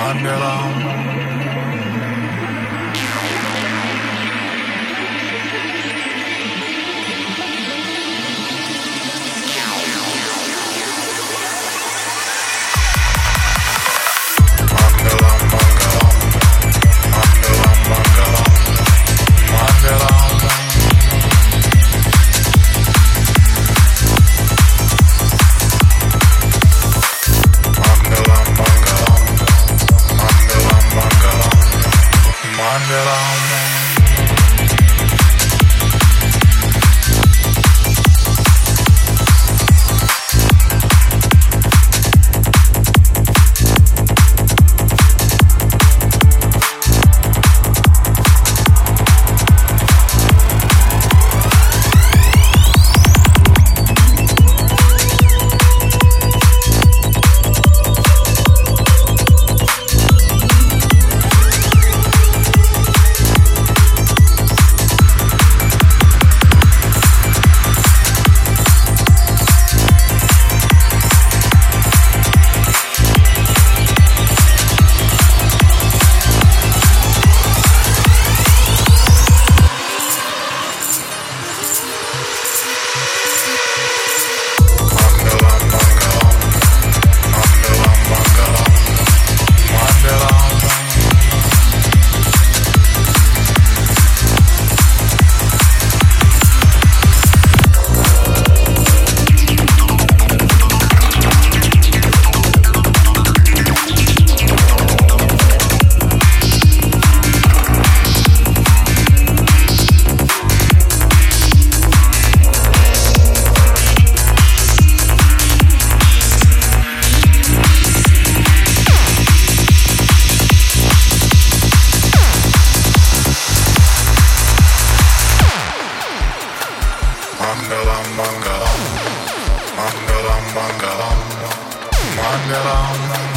Wonderland. alone.